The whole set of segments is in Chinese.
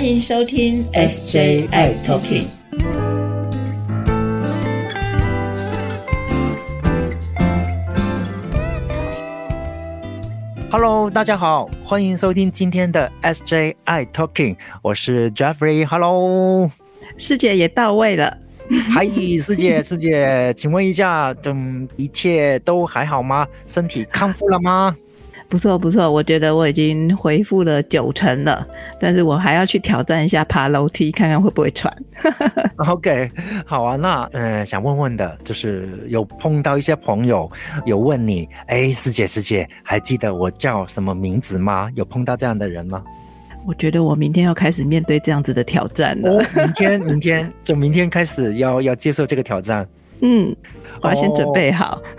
欢迎收听 SJI Talking。Hello，大家好，欢迎收听今天的 SJI Talking，我是 Jeffrey。Hello，师姐也到位了。嗨，师姐，师姐，请问一下，嗯，一切都还好吗？身体康复了吗？不错不错，我觉得我已经恢复了九成了，但是我还要去挑战一下爬楼梯，看看会不会喘。OK，好啊，那呃，想问问的，就是有碰到一些朋友有问你，哎，师姐师姐，还记得我叫什么名字吗？有碰到这样的人吗？我觉得我明天要开始面对这样子的挑战了。明天明天就明天开始要要接受这个挑战。嗯，我要先准备好。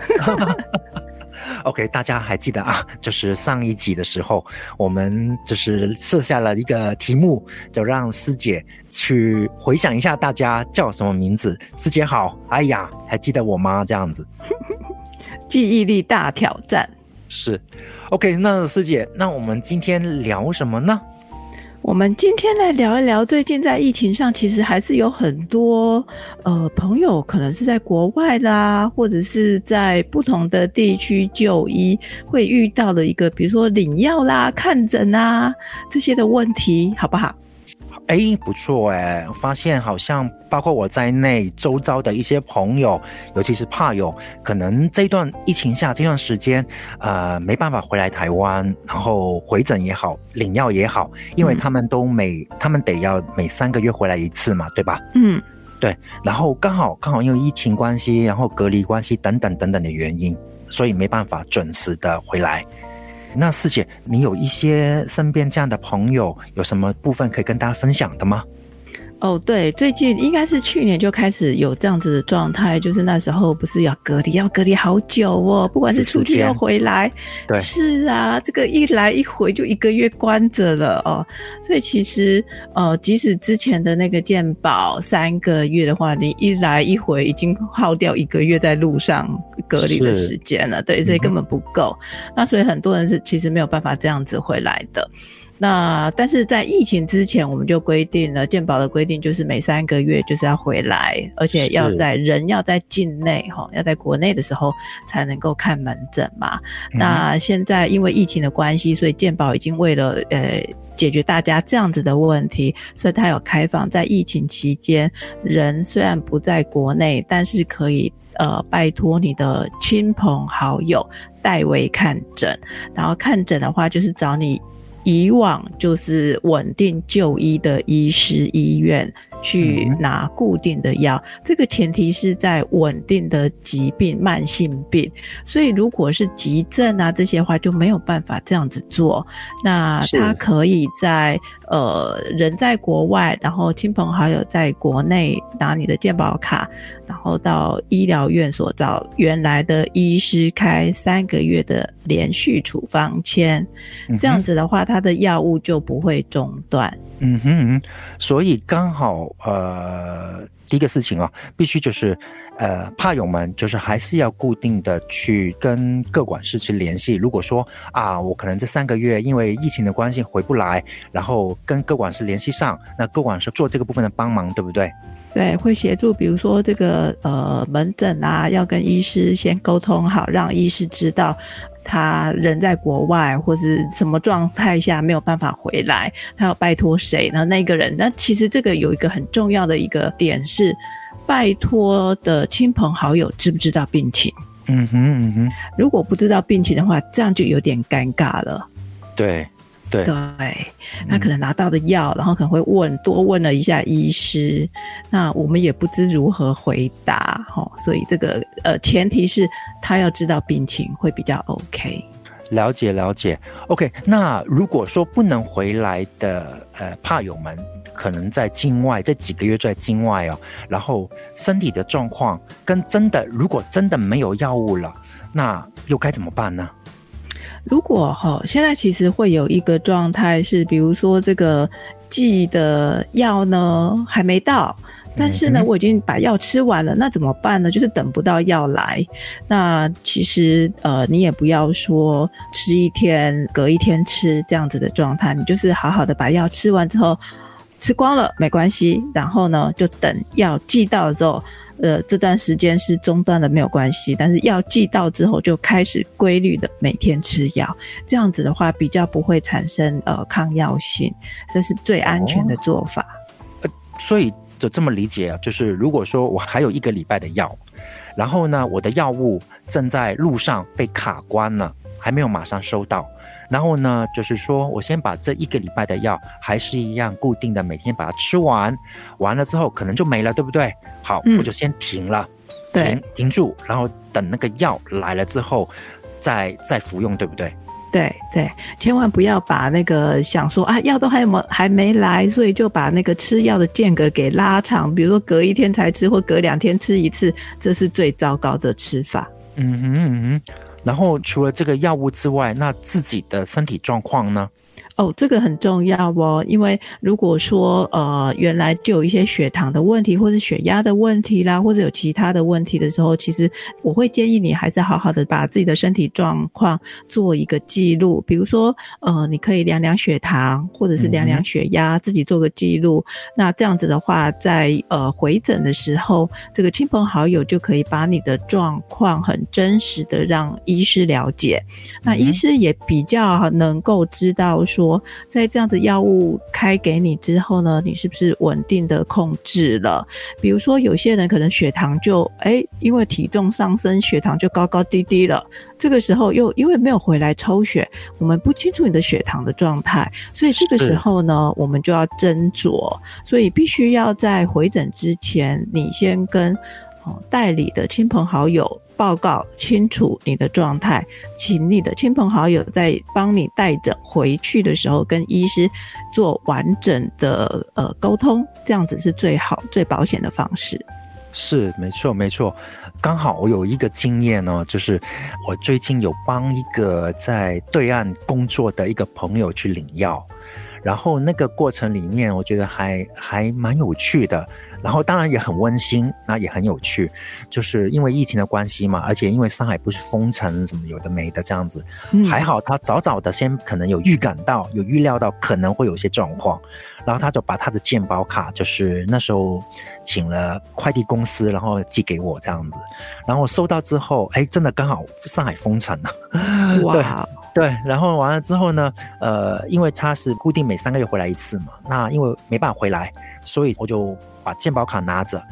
OK，大家还记得啊？就是上一集的时候，我们就是设下了一个题目，就让师姐去回想一下大家叫什么名字。师姐好，哎呀，还记得我吗？这样子，记忆力大挑战是 OK。那师姐，那我们今天聊什么呢？我们今天来聊一聊，最近在疫情上，其实还是有很多呃朋友可能是在国外啦，或者是在不同的地区就医会遇到的一个，比如说领药啦、看诊啊这些的问题，好不好？哎，不错哎，发现好像包括我在内，周遭的一些朋友，尤其是怕友，可能这段疫情下这段时间，呃，没办法回来台湾，然后回诊也好，领药也好，因为他们都每他们得要每三个月回来一次嘛，对吧？嗯，对。然后刚好刚好因为疫情关系，然后隔离关系等等等等的原因，所以没办法准时的回来。那四姐，你有一些身边这样的朋友，有什么部分可以跟大家分享的吗？哦，对，最近应该是去年就开始有这样子的状态，就是那时候不是要隔离，要隔离好久哦，不管是出去要回来，对，是啊，这个一来一回就一个月关着了哦，所以其实呃，即使之前的那个健保三个月的话，你一来一回已经耗掉一个月在路上隔离的时间了，对，所以根本不够，那所以很多人是其实没有办法这样子回来的。那但是在疫情之前，我们就规定了健保的规定，就是每三个月就是要回来，而且要在人要在境内哈，要在国内的时候才能够看门诊嘛。那现在因为疫情的关系，所以健保已经为了呃解决大家这样子的问题，所以它有开放在疫情期间，人虽然不在国内，但是可以呃拜托你的亲朋好友代为看诊，然后看诊的话就是找你。以往就是稳定就医的医师医院。去拿固定的药，这个前提是在稳定的疾病、慢性病。所以，如果是急症啊这些话，就没有办法这样子做。那他可以在呃人在国外，然后亲朋好友在国内拿你的健保卡，然后到医疗院所找原来的医师开三个月的连续处方签。这样子的话，他的药物就不会中断。嗯哼，所以刚好呃，第一个事情啊，必须就是呃，怕友们就是还是要固定的去跟各管事去联系。如果说啊，我可能这三个月因为疫情的关系回不来，然后跟各管事联系上，那各管事做这个部分的帮忙，对不对？对，会协助，比如说这个呃门诊啊，要跟医师先沟通好，让医师知道。他人在国外或是什么状态下没有办法回来，他要拜托谁呢？那个人，那其实这个有一个很重要的一个点是，拜托的亲朋好友知不知道病情？嗯哼嗯哼，如果不知道病情的话，这样就有点尴尬了。对。对，他可能拿到的药，然后可能会问多问了一下医师，那我们也不知如何回答，哈，所以这个呃前提是他要知道病情会比较 OK。了解了解，OK。那如果说不能回来的呃怕友们，可能在境外这几个月在境外哦，然后身体的状况跟真的如果真的没有药物了，那又该怎么办呢？如果哈，现在其实会有一个状态是，比如说这个寄的药呢还没到，但是呢我已经把药吃完了，那怎么办呢？就是等不到药来。那其实呃，你也不要说吃一天隔一天吃这样子的状态，你就是好好的把药吃完之后。吃光了没关系，然后呢就等药寄到之后，呃这段时间是中断了没有关系，但是药寄到之后就开始规律的每天吃药，这样子的话比较不会产生呃抗药性，这是最安全的做法。呃，所以就这么理解啊，就是如果说我还有一个礼拜的药，然后呢我的药物正在路上被卡关了，还没有马上收到。然后呢，就是说我先把这一个礼拜的药还是一样固定的，每天把它吃完，完了之后可能就没了，对不对？好，我就先停了，停停住，然后等那个药来了之后，再再服用，对不对？对对，千万不要把那个想说啊，药都还没还没来，所以就把那个吃药的间隔给拉长，比如说隔一天才吃，或隔两天吃一次，这是最糟糕的吃法。嗯哼嗯哼。然后除了这个药物之外，那自己的身体状况呢？哦，这个很重要哦，因为如果说呃原来就有一些血糖的问题，或者血压的问题啦，或者有其他的问题的时候，其实我会建议你还是好好的把自己的身体状况做一个记录。比如说呃，你可以量量血糖，或者是量量血压，自己做个记录。那这样子的话，在呃回诊的时候，这个亲朋好友就可以把你的状况很真实的让医师了解。那医师也比较能够知道说。说，在这样的药物开给你之后呢，你是不是稳定的控制了？比如说，有些人可能血糖就哎，因为体重上升，血糖就高高低低了。这个时候又因为没有回来抽血，我们不清楚你的血糖的状态，所以这个时候呢，我们就要斟酌。所以必须要在回诊之前，你先跟哦代理的亲朋好友。报告清楚你的状态，请你的亲朋好友在帮你带诊回去的时候，跟医师做完整的呃沟通，这样子是最好最保险的方式。是，没错，没错。刚好我有一个经验呢，就是我最近有帮一个在对岸工作的一个朋友去领药，然后那个过程里面，我觉得还还蛮有趣的。然后当然也很温馨，那也很有趣，就是因为疫情的关系嘛，而且因为上海不是封城什么有的没的这样子，还好他早早的先可能有预感到，有预料到可能会有一些状况，然后他就把他的健保卡，就是那时候请了快递公司，然后寄给我这样子，然后收到之后，哎，真的刚好上海封城了，哇，对，然后完了之后呢，呃，因为他是固定每三个月回来一次嘛，那因为没办法回来，所以我就。把健保卡拿着，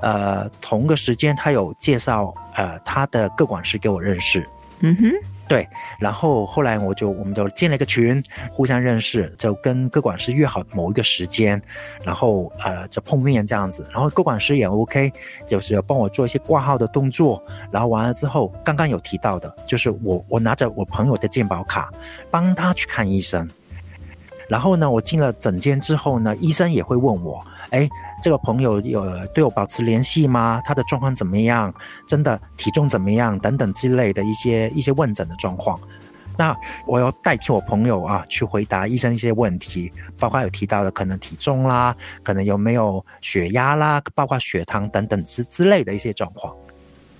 呃，同个时间他有介绍，呃，他的各管师给我认识，嗯哼，对，然后后来我就我们就建了一个群，互相认识，就跟各管师约好某一个时间，然后呃就碰面这样子，然后各管师也 OK，就是帮我做一些挂号的动作，然后完了之后，刚刚有提到的，就是我我拿着我朋友的健保卡，帮他去看医生，然后呢，我进了诊间之后呢，医生也会问我。哎，这个朋友有对我保持联系吗？他的状况怎么样？真的体重怎么样？等等之类的一些一些问诊的状况。那我要代替我朋友啊，去回答医生一些问题，包括有提到的可能体重啦，可能有没有血压啦，包括血糖等等之之类的一些状况。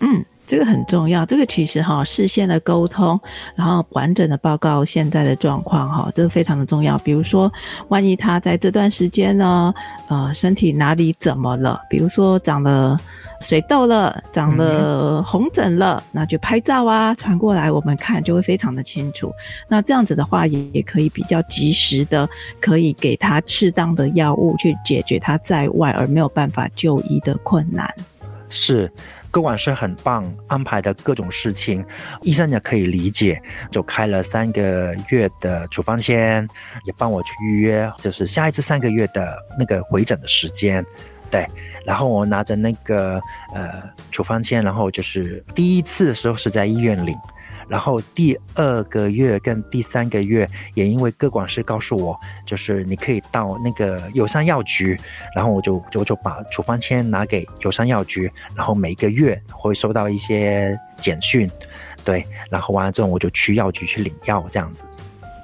嗯。这个很重要，这个其实哈，事先的沟通，然后完整的报告现在的状况哈，这个非常的重要。比如说，万一他在这段时间呢，呃，身体哪里怎么了？比如说长了水痘了，长了红疹了，那就拍照啊，传过来我们看就会非常的清楚。那这样子的话，也也可以比较及时的，可以给他适当的药物去解决他在外而没有办法就医的困难。是。各管是很棒安排的各种事情，医生也可以理解，就开了三个月的处方签，也帮我去预约，就是下一次三个月的那个回诊的时间，对，然后我拿着那个呃处方签，然后就是第一次的时候是在医院领。然后第二个月跟第三个月，也因为各管师告诉我，就是你可以到那个友商药局，然后我就就就把处方签拿给友商药局，然后每个月会收到一些简讯，对，然后完了之后我就去药局去领药这样子。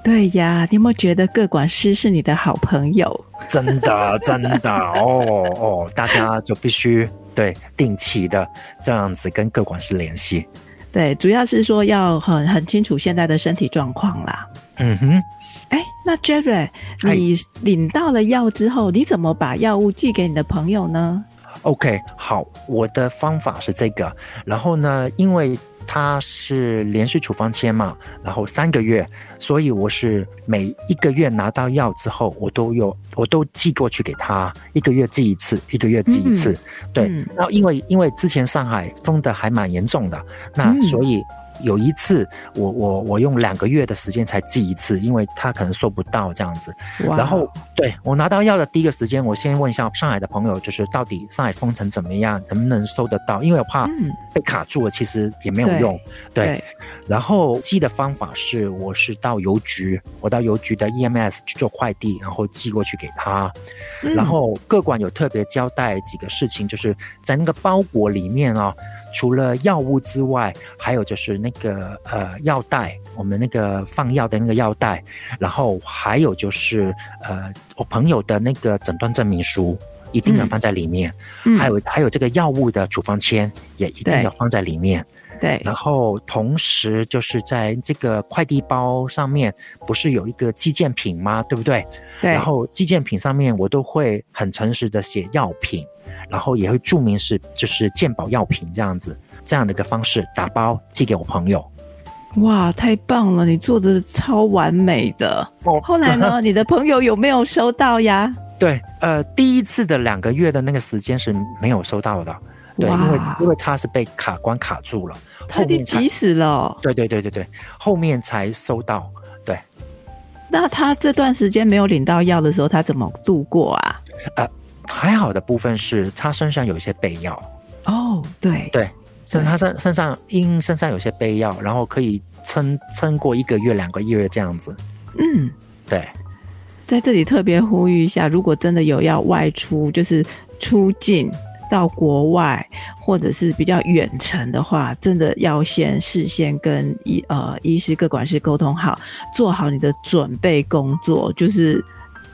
对呀，你有没有觉得各管师是你的好朋友？真的真的哦哦，大家就必须对定期的这样子跟各管师联系。对，主要是说要很很清楚现在的身体状况啦。嗯哼，哎，那 Jerry，你领到了药之后，你怎么把药物寄给你的朋友呢？OK，好，我的方法是这个。然后呢，因为它是连续处方签嘛，然后三个月，所以我是每一个月拿到药之后，我都有我都寄过去给他，一个月寄一次，一个月寄一次。对，然后因为因为之前上海封的还蛮严重的，那所以。有一次，我我我用两个月的时间才寄一次，因为他可能收不到这样子。然后，对我拿到药的第一个时间，我先问一下上海的朋友，就是到底上海封城怎么样，能不能收得到？因为我怕被卡住了，其实也没有用。对。然后寄的方法是，我是到邮局，我到邮局的 EMS 去做快递，然后寄过去给他。然后各管有特别交代几个事情，就是在那个包裹里面啊。除了药物之外，还有就是那个呃药袋，我们那个放药的那个药袋，然后还有就是呃我朋友的那个诊断证明书，一定要放在里面。嗯，还有还有这个药物的处方签也一定要放在里面。对，然后同时就是在这个快递包上面不是有一个寄件品吗？对不对？对。然后寄件品上面我都会很诚实的写药品。然后也会注明是就是鉴保药品这样子这样的一个方式打包寄给我朋友，哇，太棒了！你做的超完美的。哦后来呢？你的朋友有没有收到呀？对，呃，第一次的两个月的那个时间是没有收到的，对，因为因为他是被卡关卡住了，他得急死了。对对对对对，后面才收到。对，那他这段时间没有领到药的时候，他怎么度过啊？呃。还好的部分是他身上有一些备药哦，对对，身他身身上因身上有些备药，然后可以撑撑过一个月两个月这样子。嗯，对，在这里特别呼吁一下，如果真的有要外出，就是出境到国外或者是比较远程的话，真的要先事先跟医呃医师各管事沟通好，做好你的准备工作，就是。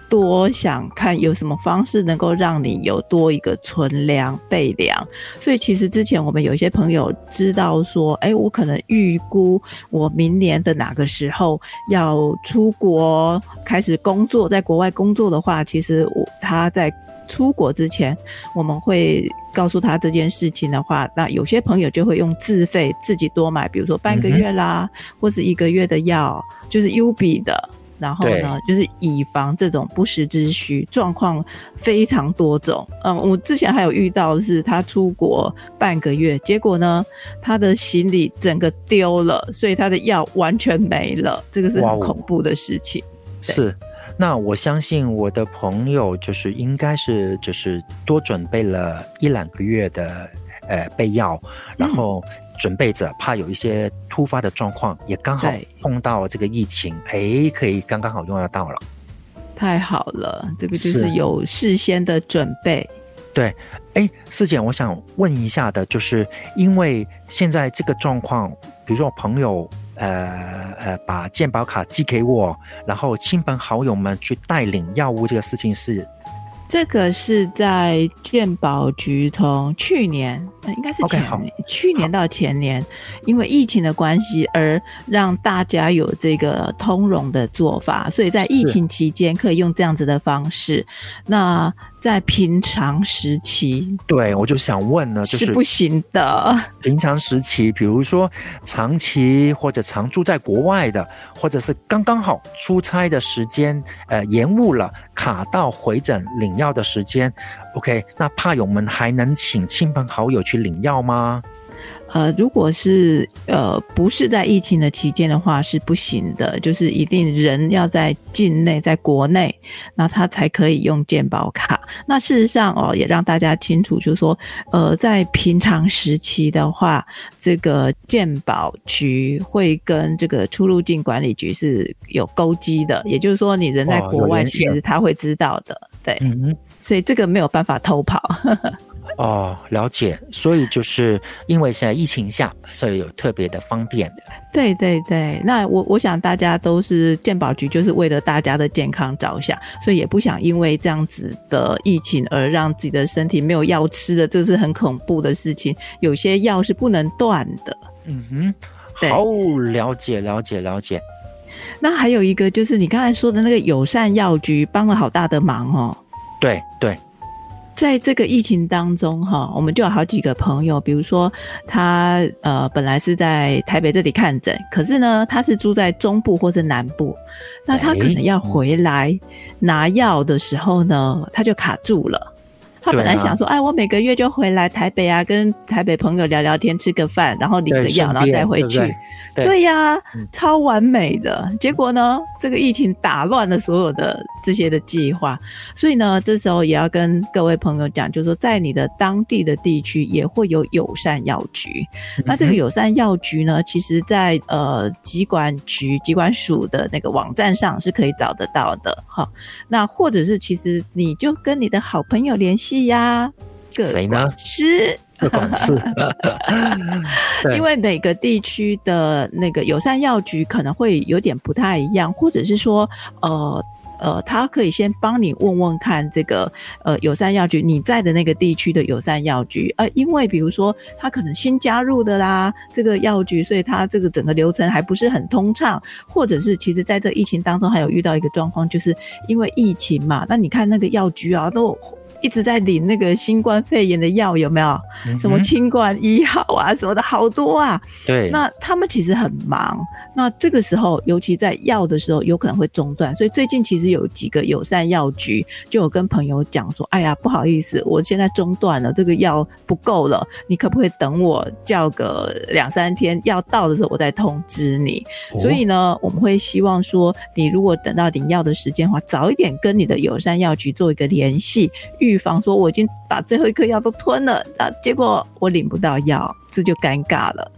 多想看有什么方式能够让你有多一个存粮备粮，所以其实之前我们有一些朋友知道说，哎，我可能预估我明年的哪个时候要出国开始工作，在国外工作的话，其实我他在出国之前，我们会告诉他这件事情的话，那有些朋友就会用自费自己多买，比如说半个月啦，或是一个月的药，就是 U 比的。然后呢，就是以防这种不时之需，状况非常多种。嗯，我之前还有遇到是他出国半个月，结果呢，他的行李整个丢了，所以他的药完全没了，这个是很恐怖的事情。是，那我相信我的朋友就是应该是就是多准备了一两个月的呃备药，然后。准备着，怕有一些突发的状况，也刚好碰到这个疫情，哎，可以刚刚好用得到了。太好了，这个就是有事先的准备。对，哎，师姐，我想问一下的，就是因为现在这个状况，比如说我朋友，呃呃，把健保卡寄给我，然后亲朋好友们去带领药物，这个事情是。这个是在健保局从去年，应该是前年，去年到前年，因为疫情的关系而让大家有这个通融的做法，所以在疫情期间可以用这样子的方式。那在平常时期，对我就想问呢，就是不行的。平常时期，比如说长期或者常住在国外的，或者是刚刚好出差的时间，呃，延误了卡到回诊领药的时间，OK，那怕友们还能请亲朋好友去领药吗？呃，如果是呃不是在疫情的期间的话是不行的，就是一定人要在境内，在国内，那他才可以用健保卡。那事实上哦，也让大家清楚，就是说，呃，在平常时期的话，这个健保局会跟这个出入境管理局是有勾稽的，也就是说，你人在国外，其实他会知道的，对，所以这个没有办法偷跑。哦，了解。所以就是因为现在疫情下，所以有特别的方便的。对对对，那我我想大家都是健保局，就是为了大家的健康着想，所以也不想因为这样子的疫情而让自己的身体没有药吃的，这是很恐怖的事情。有些药是不能断的。嗯哼，好，了解了解了解。那还有一个就是你刚才说的那个友善药局帮了好大的忙哦。对对，在这个疫情当中哈，我们就有好几个朋友，比如说他呃本来是在台北这里看诊，可是呢他是住在中部或者南部，那他可能要回来拿药的时候呢，他就卡住了。他本来想说，哎，我每个月就回来台北啊，跟台北朋友聊聊天，吃个饭，然后领个药，然后再回去。对呀，超完美的。结果呢，这个疫情打乱了所有的这些的计划。所以呢，这时候也要跟各位朋友讲，就是说，在你的当地的地区也会有友善药局。那这个友善药局呢，其实在呃疾管局、疾管署的那个网站上是可以找得到的。哈，那或者是其实你就跟你的好朋友联系。呀，谁呢？是各管事。因为每个地区的那个友善药局可能会有点不太一样，或者是说，呃呃，他可以先帮你问问看这个呃友善药局你在的那个地区的友善药局，呃，因为比如说他可能新加入的啦，这个药局，所以他这个整个流程还不是很通畅，或者是其实在这疫情当中还有遇到一个状况，就是因为疫情嘛，那你看那个药局啊都。一直在领那个新冠肺炎的药，有没有？什么清冠一号啊，什么的好多啊。对。那他们其实很忙。那这个时候，尤其在药的时候，有可能会中断。所以最近其实有几个友善药局就有跟朋友讲说：“哎呀，不好意思，我现在中断了，这个药不够了，你可不可以等我叫个两三天，药到的时候我再通知你？”所以呢，我们会希望说，你如果等到领药的时间的话，早一点跟你的友善药局做一个联系预。预防说我已经把最后一颗药都吞了，啊，结果我领不到药，这就尴尬了。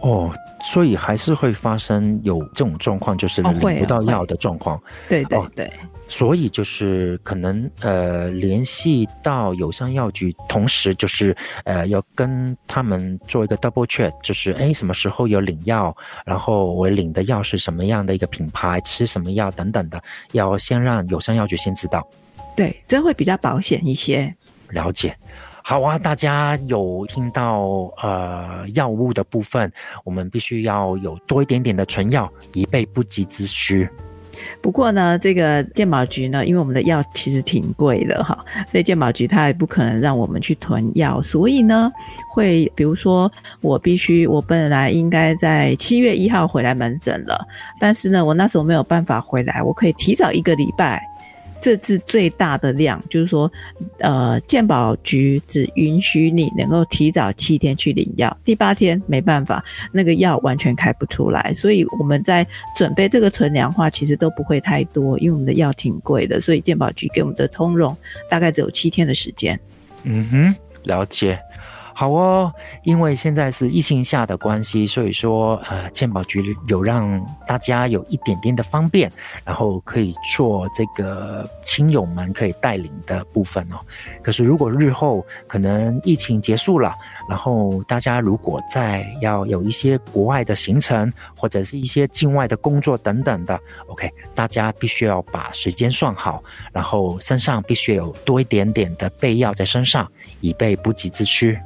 哦，所以还是会发生有这种状况，就是领不到药的状况。对对对，所以就是可能呃联系到友商药局，同时就是呃要跟他们做一个 double check，就是哎什么时候有领药，然后我领的药是什么样的一个品牌，吃什么药等等的，要先让友商药局先知道。对，这会比较保险一些。了解，好啊，大家有听到呃药物的部分，我们必须要有多一点点的存药，以备不急之需。不过呢，这个健保局呢，因为我们的药其实挺贵的哈，所以健保局它也不可能让我们去囤药，所以呢，会比如说我必须，我本来应该在七月一号回来门诊了，但是呢，我那时候没有办法回来，我可以提早一个礼拜。这次最大的量，就是说，呃，健保局只允许你能够提早七天去领药，第八天没办法，那个药完全开不出来。所以我们在准备这个存粮话，其实都不会太多，因为我们的药挺贵的，所以健保局给我们的通融大概只有七天的时间。嗯哼，了解。好哦，因为现在是疫情下的关系，所以说呃，健保局有让大家有一点点的方便，然后可以做这个亲友们可以带领的部分哦。可是如果日后可能疫情结束了，然后大家如果再要有一些国外的行程或者是一些境外的工作等等的，OK，大家必须要把时间算好，然后身上必须有多一点点的备药在身上，以备不急之需。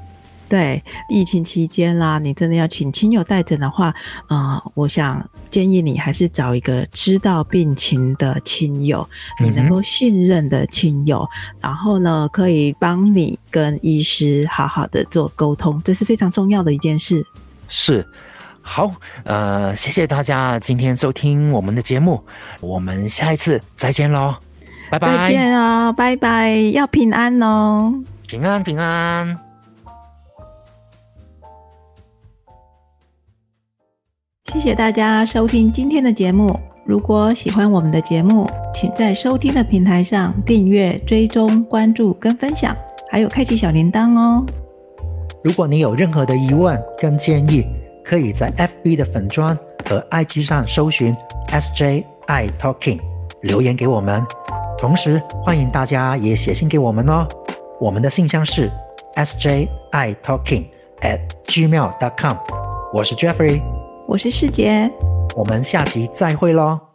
对，疫情期间啦，你真的要请亲友带诊的话，呃，我想建议你还是找一个知道病情的亲友，你能够信任的亲友，然后呢，可以帮你跟医师好好的做沟通，这是非常重要的一件事。是，好，呃，谢谢大家今天收听我们的节目，我们下一次再见喽，拜拜。再见哦，拜拜，要平安哦，平安平安。谢谢大家收听今天的节目。如果喜欢我们的节目，请在收听的平台上订阅、追踪、关注跟分享，还有开启小铃铛哦。如果你有任何的疑问跟建议，可以在 FB 的粉砖和 IG 上搜寻 SJ I Talking 留言给我们。同时，欢迎大家也写信给我们哦。我们的信箱是 SJ I Talking at gmail.com。我是 Jeffrey。我是世杰，我们下集再会喽。